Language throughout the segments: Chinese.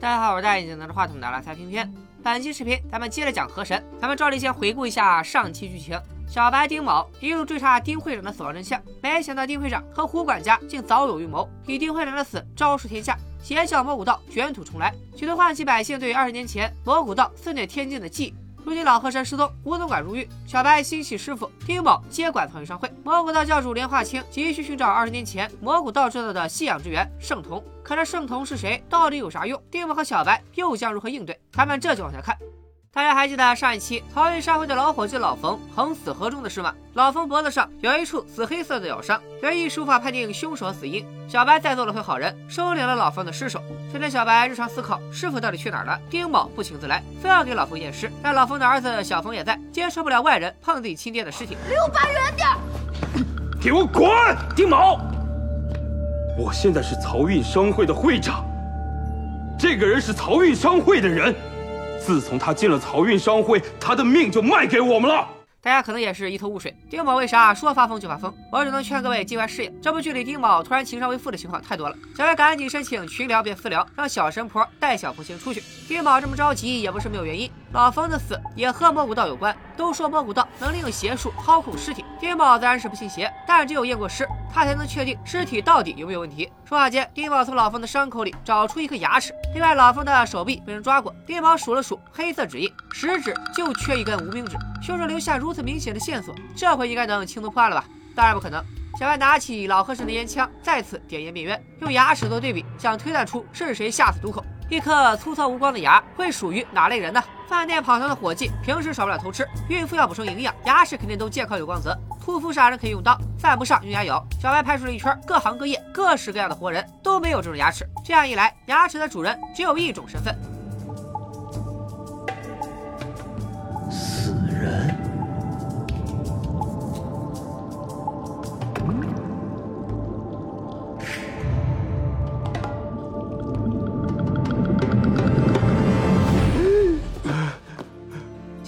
大家好，我是戴眼镜拿着话筒的拉塞偏偏。本期视频咱们接着讲河神，咱们照例先回顾一下上期剧情。小白丁某一路追查丁会长的死亡真相，没想到丁会长和胡管家竟早有预谋，以丁会长的死昭示天下，邪教魔古道卷土重来，企图唤起百姓对二十年前魔古道肆虐天境的记忆。如今老和神失踪，吴总管入狱，小白心系师傅丁某接管藏玉商会，魔古道教主莲化清急需寻找二十年前魔古道制造的信仰之源圣童。可这圣童是谁？到底有啥用？丁某和小白又将如何应对？咱们这就往下看。大家还记得上一期曹运商会的老伙计老冯横死河中的事吗？老冯脖子上有一处紫黑色的咬伤，原一无法判定凶手死因。小白再做了回好人，收敛了老冯的尸首。随着小白日常思考师傅到底去哪儿了，丁某不请自来，非要给老冯验尸。但老冯的儿子小冯也在，接受不了外人碰自己亲爹的尸体。离我爸远点！给我滚！丁某，我现在是漕运商会的会长，这个人是漕运商会的人。自从他进了漕运商会，他的命就卖给我们了。大家可能也是一头雾水，丁某为啥说发疯就发疯？我只能劝各位尽快适应，这部剧里丁某突然情商为负的情况太多了。小白赶紧申请群聊变私聊，让小神婆带小福星出去。丁某这么着急也不是没有原因，老冯的死也和魔古道有关。都说魔古道能利用邪术操控尸体，丁宝自然是不信邪，但只有验过尸，他才能确定尸体到底有没有问题。说话间，丁宝从老冯的伤口里找出一颗牙齿，另外老冯的手臂被人抓过，丁宝数了数黑色指印，食指就缺一根无名指。凶手留下如此明显的线索，这回应该能轻松破案了吧？当然不可能。小白拿起老和神的烟枪，再次点烟灭冤，用牙齿做对比，想推断出是谁下死毒口。一颗粗糙无光的牙会属于哪类人呢？饭店跑堂的伙计平时少不了偷吃，孕妇要补充营养，牙齿肯定都健康有光泽。屠夫杀人可以用刀，犯不上用牙咬。小白排除了一圈各行各业、各式各样的活人，都没有这种牙齿。这样一来，牙齿的主人只有一种身份。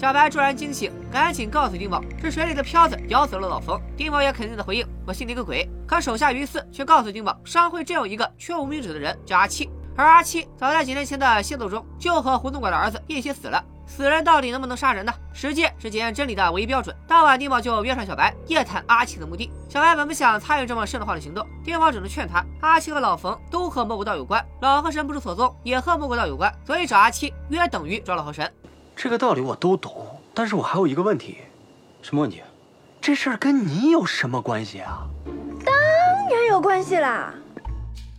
小白骤然惊醒，赶紧告诉丁某，是水里的漂子咬死了老冯。丁某也肯定的回应：“我信你个鬼！”可手下于四却告诉丁某，商会真有一个缺无名指的人，叫阿七。而阿七早在几年前的械斗中就和胡总管的儿子一起死了。死人到底能不能杀人呢？实践是检验真理的唯一标准。当晚，丁宝就约上小白夜探阿七的墓地。小白本不想参与这么瘆得慌的行动，丁宝只能劝他：阿七和老冯都和魔古道有关，老河神不知所踪也和魔古道有关，所以找阿七约等于抓老河神。这个道理我都懂，但是我还有一个问题，什么问题？这事儿跟你有什么关系啊？当然有关系啦！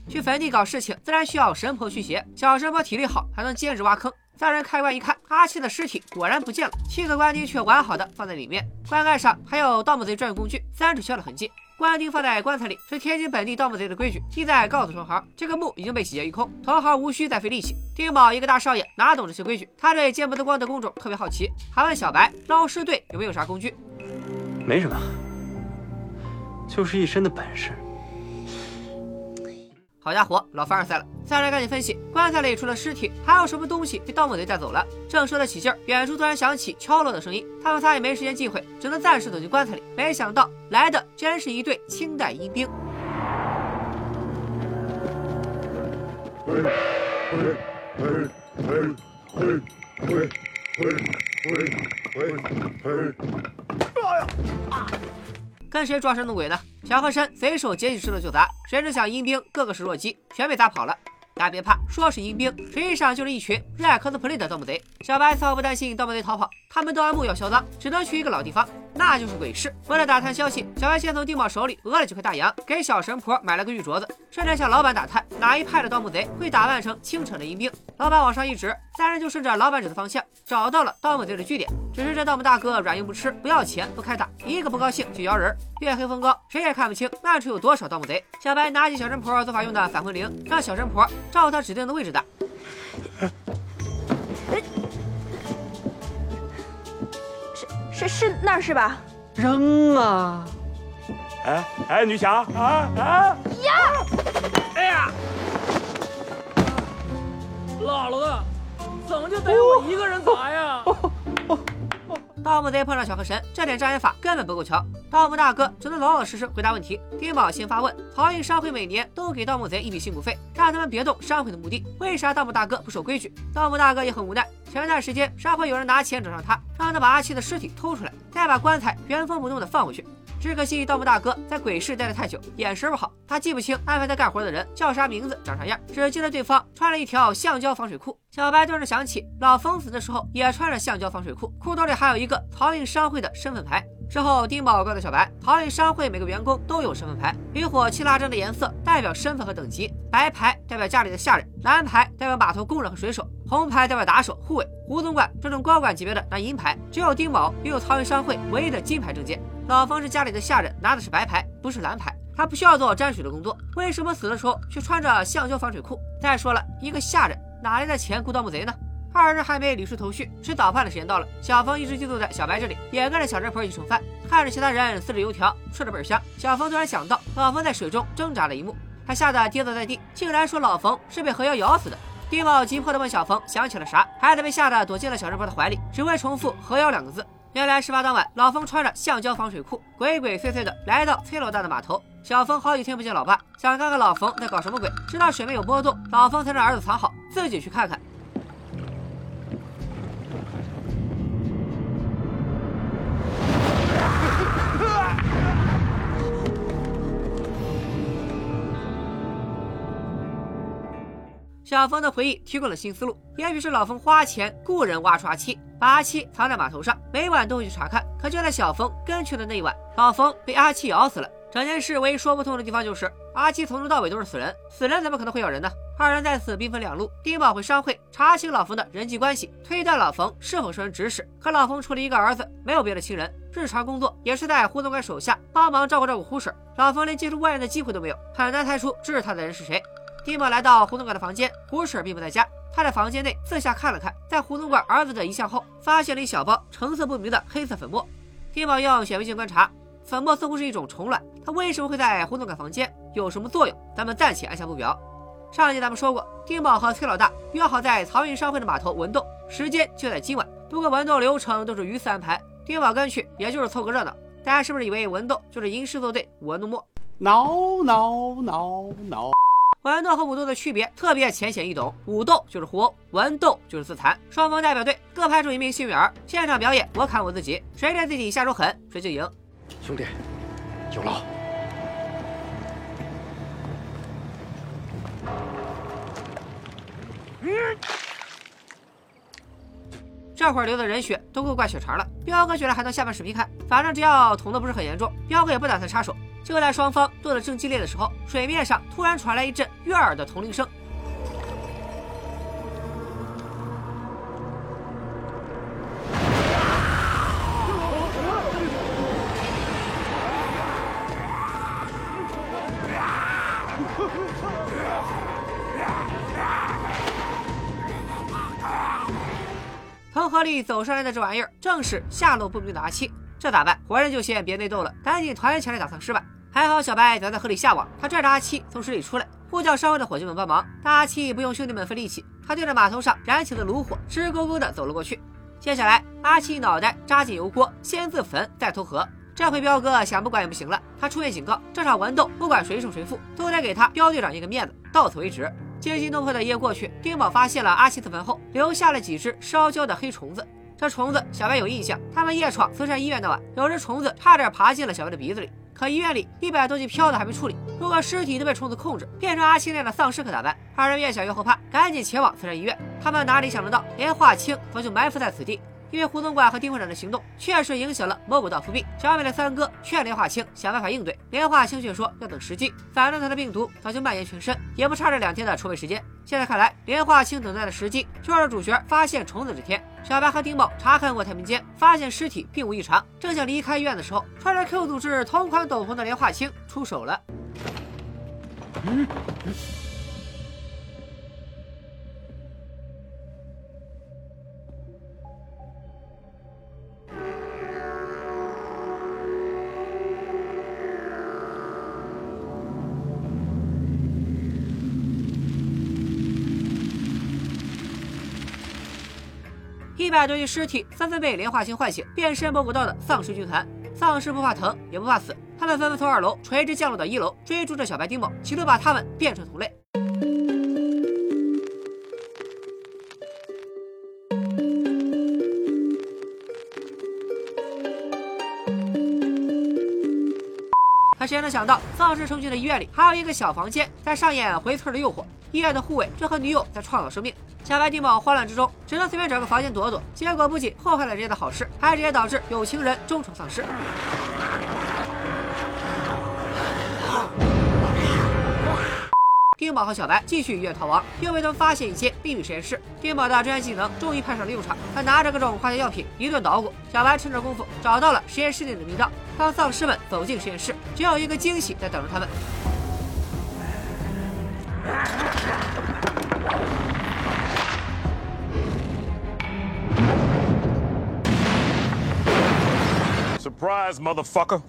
去坟地搞事情，自然需要神婆驱邪。小神婆体力好，还能兼职挖坑。三人开棺一看，阿七的尸体果然不见了，七个棺钉却完好的放在里面，棺盖上还有盗墓贼专用工具三尺削的痕迹。棺钉放在棺材里是天津本地盗墓贼的规矩，意在告诉同行，这个墓已经被洗劫一空，同行无需再费力气。丁宝一个大少爷哪懂这些规矩？他对见不得光的工种特别好奇，还问小白捞尸队有没有啥工具？没什么，就是一身的本事。好家伙，老凡尔赛了！三人赶紧分析，棺材里除了尸体，还有什么东西被盗墓贼带走了？正说得起劲儿，远处突然响起敲锣的声音，他们仨也没时间忌讳，只能暂时躲进棺材里。没想到来的居然是一队清代阴兵。跟谁装神弄鬼呢？小和珅随手捡起石头就砸，谁知想阴兵个个是弱鸡，全被砸跑了。大家别怕，说是阴兵，实际上就是一群热爱 cosplay 的盗墓贼。小白丝毫不担心盗墓贼逃跑，他们盗完墓要销赃，只能去一个老地方，那就是鬼市。为了打探消息，小白先从丁宝手里讹了几块大洋，给小神婆买了个玉镯子，顺便向老板打探哪一派的盗墓贼会打扮成清澈的阴兵。老板往上一指，三人就顺着老板指的方向找到了盗墓贼的据点。只是这盗墓大哥软硬不吃，不要钱不开打，一个不高兴就摇人。月黑风高，谁也看不清暗处有多少盗墓贼。小白拿起小神婆做法用的返魂铃，让小神婆照他指定的位置打。是那儿是吧？扔啊！哎哎，女侠啊啊！呀！哎呀！姥姥的，怎么就得我一个人砸呀？盗墓贼碰上小河神，这点障眼法根本不够瞧。盗墓大哥只能老老实实回答问题。丁宝先发问：漕运商会每年都给盗墓贼一笔辛苦费，让他们别动商会的墓地，为啥盗墓大哥不守规矩？盗墓大哥也很无奈。前段时间商会有人拿钱找上他，让他把阿七的尸体偷出来，再把棺材原封不动的放回去。只可惜盗墓大哥在鬼市待得太久，眼神不好，他记不清安排他干活的人叫啥名字、长啥样，只记得对方穿了一条橡胶防水裤。小白顿时想起老冯死的时候也穿着橡胶防水裤，裤兜里还有一个漕运商会的身份牌。之后，丁宝告诉小白，漕运商会每个员工都有身份牌，与火七蜡针的颜色代表身份和等级，白牌代表家里的下人，蓝牌代表码头工人和水手，红牌代表打手、护卫。胡总管这种高管级别的拿银牌，只有丁宝拥有漕运商会唯一的金牌证件。老冯是家里的下人，拿的是白牌，不是蓝牌，他不需要做沾水的工作，为什么死的时候却穿着橡胶防水裤？再说了，一个下人哪来的钱雇盗墓贼呢？二人还没理出头绪，吃早饭的时间到了。小冯一直就坐在小白这里，也跟着小神婆一起盛饭，看着其他人撕着油条，吃着倍儿香。小冯突然想到老冯在水中挣扎的一幕，他吓得跌坐在地，竟然说老冯是被河妖咬死的。丁宝急迫地问小冯想起了啥，孩子被吓得躲进了小神婆的怀里，只会重复“河妖”两个字。原来事发当晚，老冯穿着橡胶防水裤，鬼鬼祟祟的来到崔老大的码头。小冯好几天不见老爸，想看看老冯在搞什么鬼，直到水面有波动，老冯才让儿子藏好，自己去看看。小冯的回忆提供了新思路，也许是老冯花钱雇人挖出阿七，把阿七藏在码头上，每晚都会去查看。可就在小冯跟去的那一晚，老冯被阿七咬死了。整件事唯一说不通的地方就是，阿七从头到尾都是死人，死人怎么可能会咬人呢？二人在此兵分两路，丁宝回商会查清老冯的人际关系，推断老冯是否受人指使。可老冯除了一个儿子，没有别的亲人，日常工作也是在胡总管手下帮忙照顾照顾胡婶。老冯连接触外人的机会都没有，很难猜出支持他的人是谁。丁宝来到胡总管的房间，胡婶并不在家。他在房间内四下看了看，在胡总管儿子的遗像后，发现了一小包成色不明的黑色粉末。丁宝用显微镜观察，粉末似乎是一种虫卵。它为什么会在胡总管房间？有什么作用？咱们暂且按下不表。上一集咱们说过，丁宝和崔老大约好在漕运商会的码头文斗，时间就在今晚。不过文斗流程都是鱼死安排，丁宝跟去也就是凑个热闹。大家是不是以为文斗就是吟诗作对、舞文弄墨？挠挠挠挠。文斗和武斗的区别特别浅显易懂，武斗就是互殴，文斗就是自残。双方代表队各派出一名幸运儿，现场表演我砍我自己，谁对自己下手狠，谁就赢。兄弟，有劳。这会儿流的人血都够灌血肠了，彪哥居然还能下半视频看，反正只要捅的不是很严重，彪哥也不打算插手。就在双方斗得正激烈的时候，水面上突然传来一阵悦耳的铜铃声。从河里走上来的这玩意儿，正是下落不明的阿七。这咋办？活人就先别内斗了，赶紧团起来打丧尸吧。还好小白早在河里下网，他拽着阿七从水里出来，呼叫稍微的伙计们帮忙。但阿七不用兄弟们费力气，他对着码头上燃起的炉火直勾勾的走了过去。接下来，阿七脑袋扎进油锅，先自焚再投河。这回彪哥想不管也不行了，他出面警告，这场文斗不管谁胜谁负，都得给他彪队长一个面子。到此为止。惊心动魄的一夜过去，丁宝发现了阿七自焚后留下了几只烧焦的黑虫子。这虫子小白有印象，他们夜闯慈善医院那晚，有只虫子差点爬进了小白的鼻子里。可医院里一百多具飘的还没处理，如果尸体都被虫子控制，变成阿青那样的丧尸可咋办？二人越想越后怕，赶紧前往慈善医院。他们哪里想得到，连华清早就埋伏在此地。因为胡总管和丁会长的行动确实影响了蘑菇道伏病，小美的三哥劝连华清想办法应对，连华清却说要等时机，反正他的病毒早就蔓延全身，也不差这两天的筹备时间。现在看来，莲花清等待的时机就是主角发现虫子这天。小白和丁宝查看过太平间，发现尸体并无异常，正想离开医院的时候，穿着 Q 组织同款斗篷的莲花清出手了。嗯。一百多具尸体纷纷被莲花清唤醒，变身蘑菇道的丧尸军团。丧尸不怕疼，也不怕死，他们纷纷从二楼垂直降落到一楼，追逐着小白丁某，企图把他们变成同类。可谁能想到，丧尸成群的医院里还有一个小房间，在上演回村的诱惑。医院的护卫正和女友在创造生命。小白丁宝慌乱之中，只能随便找个房间躲躲。结果不仅破坏了人家的好事，还直接导致有情人终成丧尸。丁宝和小白继续医院逃亡，又被他们发现一间秘密实验室。丁宝的专业技能终于派上了用场，他拿着各种化学药品一顿捣鼓。小白趁着功夫找到了实验室内的密道。当丧尸们走进实验室，只有一个惊喜在等着他们。Surprise, motherfucker！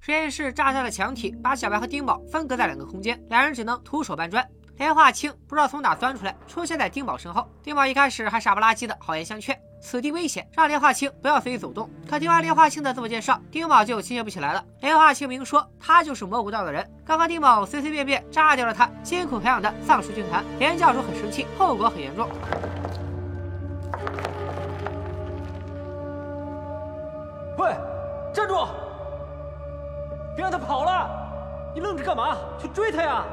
实验室炸下的墙体把小白和丁宝分隔在两个空间，两人只能徒手搬砖。莲花清不知道从哪钻出来，出现在丁宝身后。丁宝一开始还傻不拉几的好言相劝，此地危险，让莲花清不要随意走动。可听完莲花清的自我介绍，丁宝就亲切不起来了。莲花清明说他就是蘑菇道的人，刚刚丁宝随随便便炸掉了他辛苦培养的丧尸军团，连教主很生气，后果很严重。喂！别让他跑了！你愣着干嘛？去追他呀！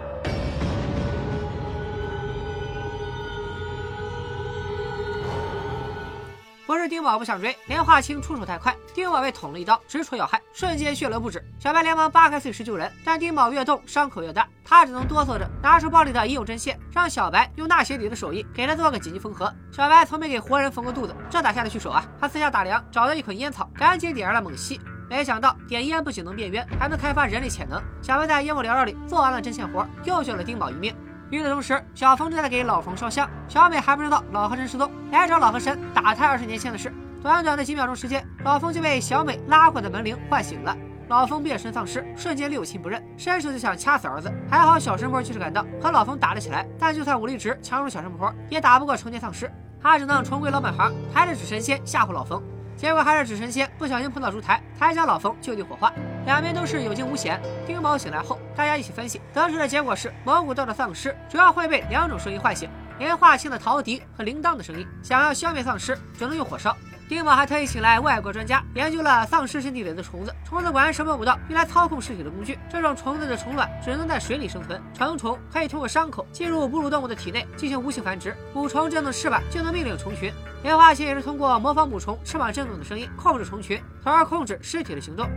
不是丁宝不想追，连化清出手太快，丁宝被捅了一刀，直戳要害，瞬间血流不止。小白连忙扒开碎石救人，但丁宝越动伤口越大，他只能哆嗦着拿出包里的医用针线，让小白用纳鞋底的手艺给他做个紧急缝合。小白从没给活人缝过肚子，这哪下得去手啊？他四下打量，找到一捆烟草，赶紧点燃了猛吸。没想到点烟不仅能变冤，还能开发人类潜能。小白在烟雾缭绕里做完了针线活，又救了丁宝一命。与此同时，小冯正在给老冯烧香。小美还不知道老和神失踪，来找老和神打探二十年前的事。短短的几秒钟时间，老冯就被小美拉过的门铃唤醒了。老冯变身丧尸，瞬间六亲不认，伸手就想掐死儿子。还好小神婆及时赶到，和老冯打了起来。但就算武力值强如小神婆，也打不过成年丧尸。他只能重回老本行，抬着纸神仙吓唬老冯。结果还是纸神仙不小心碰到烛台，台下老冯就地火化。两边都是有惊无险。丁宝醒来后，大家一起分析，得出的结果是蘑菇道的丧尸主要会被两种声音唤醒：连化清的陶笛和铃铛的声音。想要消灭丧尸，只能用火烧。丁宝还特意请来外国专家研究了丧尸身体里的虫子，虫子果然是蘑菇道用来操控尸体的工具。这种虫子的虫卵只能在水里生存，成虫可以通过伤口进入哺乳动物的体内进行无性繁殖，母虫振动翅膀就能命令虫群。莲花清也是通过模仿母虫翅膀震动的声音控制虫群，从而控制尸体的行动。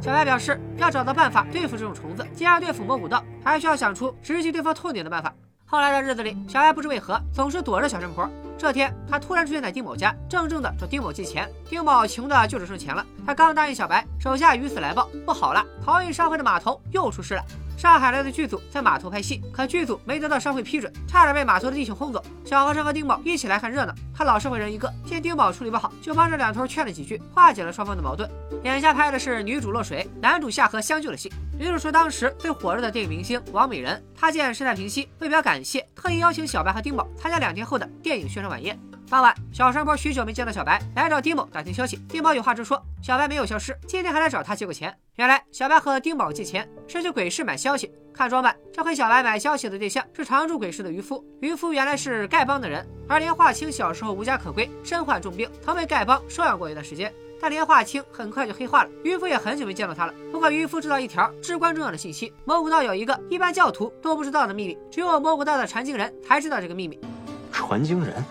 小白表示要找到办法对付这种虫子，既要对付蘑菇道，还需要想出直击对方痛点的办法。后来的日子里，小白不知为何总是躲着小神婆。这天，他突然出现在丁某家，正正的找丁某借钱。丁某穷的就只剩钱了。他刚答应小白，手下鱼死来报，不好了，逃逸商会的码头又出事了。上海来的剧组在码头拍戏，可剧组没得到商会批准，差点被码头的弟兄轰走。小和尚和丁宝一起来看热闹，他老社会人一个，见丁宝处理不好，就帮着两头劝了几句，化解了双方的矛盾。眼下拍的是女主落水，男主下河相救的戏。女主是当时最火热的电影明星王美人，她见事态平息，为表感谢，特意邀请小白和丁宝参加两天后的电影宣传晚宴。当晚，小山坡许久没见到小白，来找丁某打听消息。丁宝有话直说，小白没有消失，今天还来找他借过钱。原来小白和丁宝借钱是去鬼市买消息。看装扮，这回小白买消息的对象是常驻鬼市的渔夫。渔夫原来是丐帮的人，而连化清小时候无家可归，身患重病，曾被丐帮收养过一段时间。但连化清很快就黑化了，渔夫也很久没见到他了。不过渔夫知道一条至关重要的信息：蘑菇道有一个一般教徒都不知道的秘密，只有蘑菇道的传经人才知道这个秘密。传经人。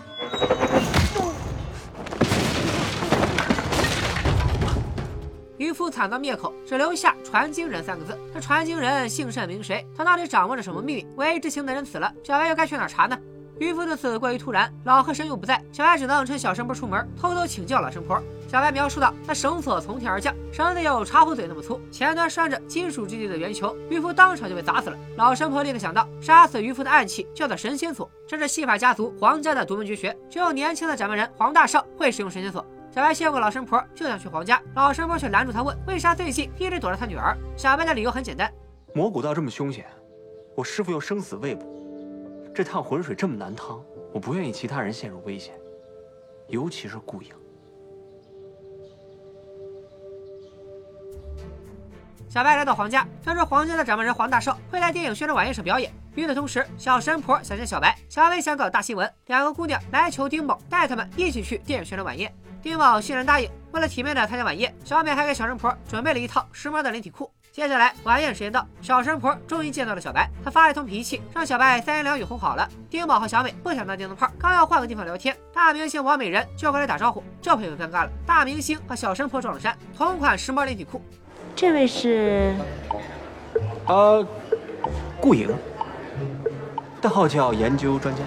渔夫惨遭灭口，只留下“传经人”三个字。这传经人姓甚名谁？他到底掌握着什么秘密？万一知情的人死了，小白又该去哪查呢？渔夫的死过于突然，老和神又不在，小白只能趁小神婆出门，偷偷请教老神婆。小白描述道：那绳索从天而降，绳子有茶壶嘴那么粗，前端拴着金属质地的圆球，渔夫当场就被砸死了。老神婆立刻想到，杀死渔夫的暗器叫做神仙锁，这是戏法家族皇家的独门绝学，只有年轻的掌门人黄大少会使用神仙锁。小白谢过老神婆，就想去皇家，老神婆却拦住他问：“为啥最近一直躲着他女儿？”小白的理由很简单：魔古道这么凶险，我师傅又生死未卜，这趟浑水这么难趟，我不愿意其他人陷入危险，尤其是顾影。小白来到黄家，听说黄家的掌门人黄大少会在电影宣传晚宴上表演。与此同时，小神婆想见小白，小白想搞大新闻，两个姑娘来求丁某带他们一起去电影宣传晚宴。丁某欣然答应。为了体面的参加晚宴，小美还给小神婆准备了一套时髦的连体裤。接下来晚宴时间到，小神婆终于见到了小白，她发了一通脾气，让小白三言两语哄好了。丁宝和小美不想当电灯泡，刚要换个地方聊天，大明星王美人就过来打招呼，这回可尴尬了。大明星和小神婆撞了衫，同款时髦连体裤。这位是？呃，顾影，代号叫研究专家。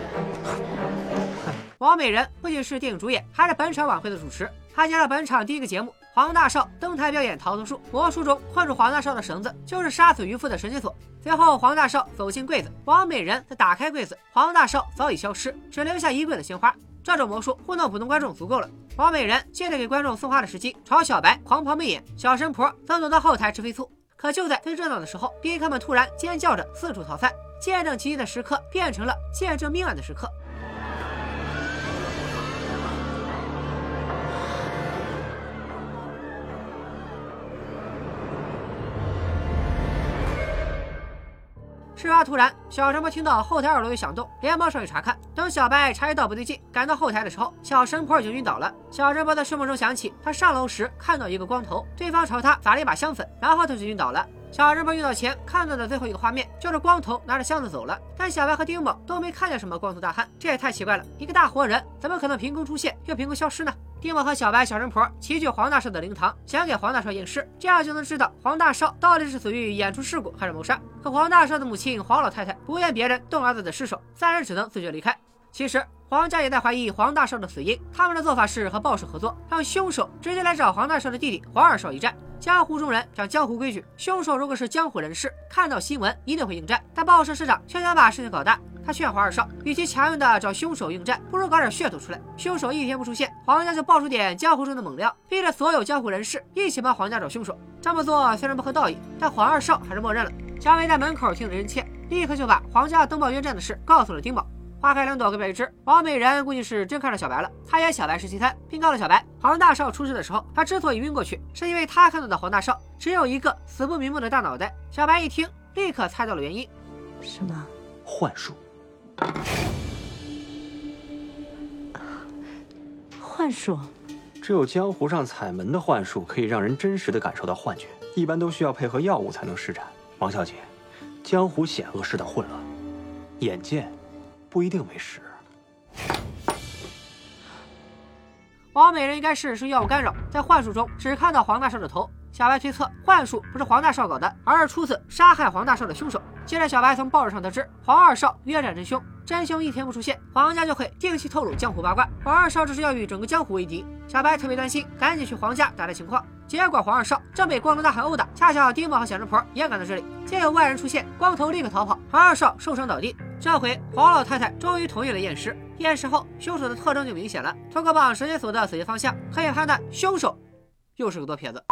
王美人不仅是电影主演，还是本场晚会的主持。她接了本场第一个节目，黄大少登台表演逃脱术。魔术中困住黄大少的绳子就是杀死渔夫的神仙锁。随后，黄大少走进柜子，王美人再打开柜子，黄大少早已消失，只留下衣柜的鲜花。这种魔术糊弄普通观众足够了。王美人借着给观众送花的时机，朝小白狂抛媚眼。小神婆则躲到后台吃飞醋。可就在最热闹的时候，宾客们突然尖叫着四处逃散，见证奇迹的时刻变成了见证命案的时刻。突然，小神婆听到后台二楼有响动，连忙上去查看。等小白察觉到不对劲，赶到后台的时候，小神婆已经晕倒了。小神婆在睡梦中想起，她上楼时看到一个光头，对方朝她撒了。一把香粉，然后她就晕倒了。小神婆晕倒前看到的最后一个画面，就是光头拿着箱子走了。但小白和丁某都没看见什么光头大汉，这也太奇怪了，一个大活人怎么可能凭空出现又凭空消失呢？丁某和小白、小神婆齐聚黄大少的灵堂，想给黄大少验尸，这样就能知道黄大少到底是死于演出事故还是谋杀。可黄大少的母亲黄老太太不愿别人动儿子的尸首，三人只能自觉离开。其实黄家也在怀疑黄大少的死因，他们的做法是和报社合作，让凶手直接来找黄大少的弟弟黄二少一战。江湖中人讲江湖规矩，凶手如果是江湖人士，看到新闻一定会应战。但报社市长却想把事情搞大。他劝黄二少，与其强硬的找凶手应战，不如搞点噱头出来。凶手一天不出现，黄家就爆出点江湖中的猛料，逼着所有江湖人士一起帮黄家找凶手。这么做虽然不合道义，但黄二少还是默认了。小美在门口听得真切，立刻就把黄家登报冤战的事告诉了丁宝。花开两朵，各表一枝。王美人估计是真看上小白了，她也小白是其三，并告诉小白，黄大少出事的时候，他之所以晕过去，是因为他看到的黄大少只有一个死不瞑目的大脑袋。小白一听，立刻猜到了原因，什么幻术？幻术？只有江湖上彩门的幻术可以让人真实的感受到幻觉，一般都需要配合药物才能施展。王小姐，江湖险恶世道混乱，眼见不一定为实。王美人应该是受药物干扰，在幻术中只看到黄大少的头。小白推测，幻术不是黄大少搞的，而是出自杀害黄大少的凶手。接着，小白从报纸上得知，黄二少约战真凶，真凶一天不出现，黄家就会定期透露江湖八卦。黄二少这是要与整个江湖为敌。小白特别担心，赶紧去黄家打探情况。结果黄二少正被光头大汉殴打，恰巧丁某和小神婆也赶到这里，见有外人出现，光头立刻逃跑，黄二少受伤倒地。这回黄老太太终于同意了验尸，验尸后凶手的特征就明显了，通过绑神仙锁的死结方向，可以判断凶手又是个左撇子。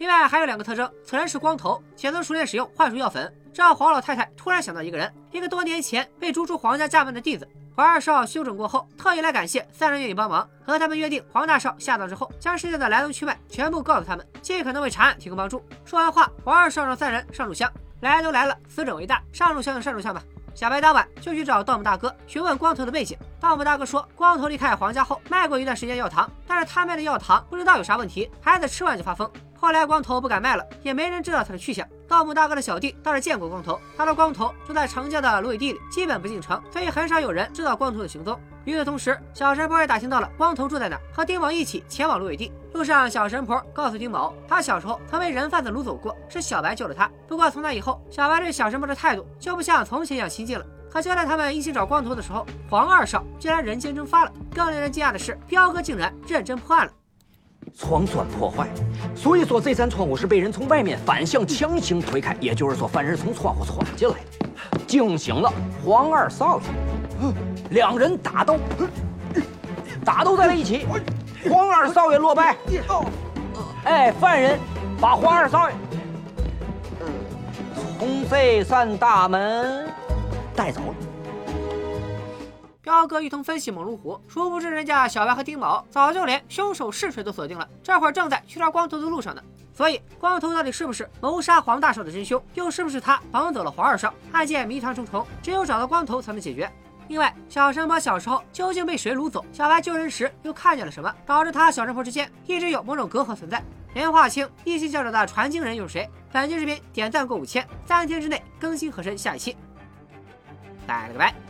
另外还有两个特征，此人是光头，且曾熟练使用幻术药粉。这让黄老太太突然想到一个人，一个多年前被逐出黄家家门的弟子。黄二少休整过后，特意来感谢三人愿意帮忙，和他们约定，黄大少下葬之后，将事件的来龙去脉全部告诉他们，尽可能为查案提供帮助。说完话，黄二少让三人上炷香。来都来了，死者为大，上炷香就上炷香吧。小白当晚就去找盗墓大哥询问光头的背景。盗墓大哥说，光头离开黄家后卖过一段时间药糖，但是他卖的药糖不知道有啥问题，孩子吃完就发疯。后来光头不敢卖了，也没人知道他的去向。盗墓大哥的小弟倒是见过光头，他说光头住在城郊的芦苇地里，基本不进城，所以很少有人知道光头的行踪。与此同时，小神婆也打听到了光头住在哪，和丁某一起前往芦苇地。路上，小神婆告诉丁某，他小时候曾被人贩子掳走过，是小白救了他。不过从那以后，小白对小神婆的态度就不像从前一样亲近了。可就在他们一起找光头的时候，黄二少竟然人间蒸发了。更令人惊讶的是，彪哥竟然认真破案了。窗栓破坏，所以说这扇窗户是被人从外面反向强行推开，也就是说犯人从窗户闯进来的，惊醒了黄二少爷，两人打斗，打斗在了一起，黄二少爷落败，哎，犯人把黄二少爷从这扇大门带走了。刀哥一通分析猛如虎，殊不知人家小白和丁某早就连凶手是谁都锁定了，这会儿正在去抓光头的路上呢。所以，光头到底是不是谋杀黄大少的真凶，又是不是他绑走了黄二少？案件谜团重重，只有找到光头才能解决。另外，小神婆小时候究竟被谁掳走？小白救人时又看见了什么，导致他小神婆之间一直有某种隔阂存在？连划清一心教者的传经人又是谁？本期视频点赞过五千，三天之内更新和申下一期。拜了个拜。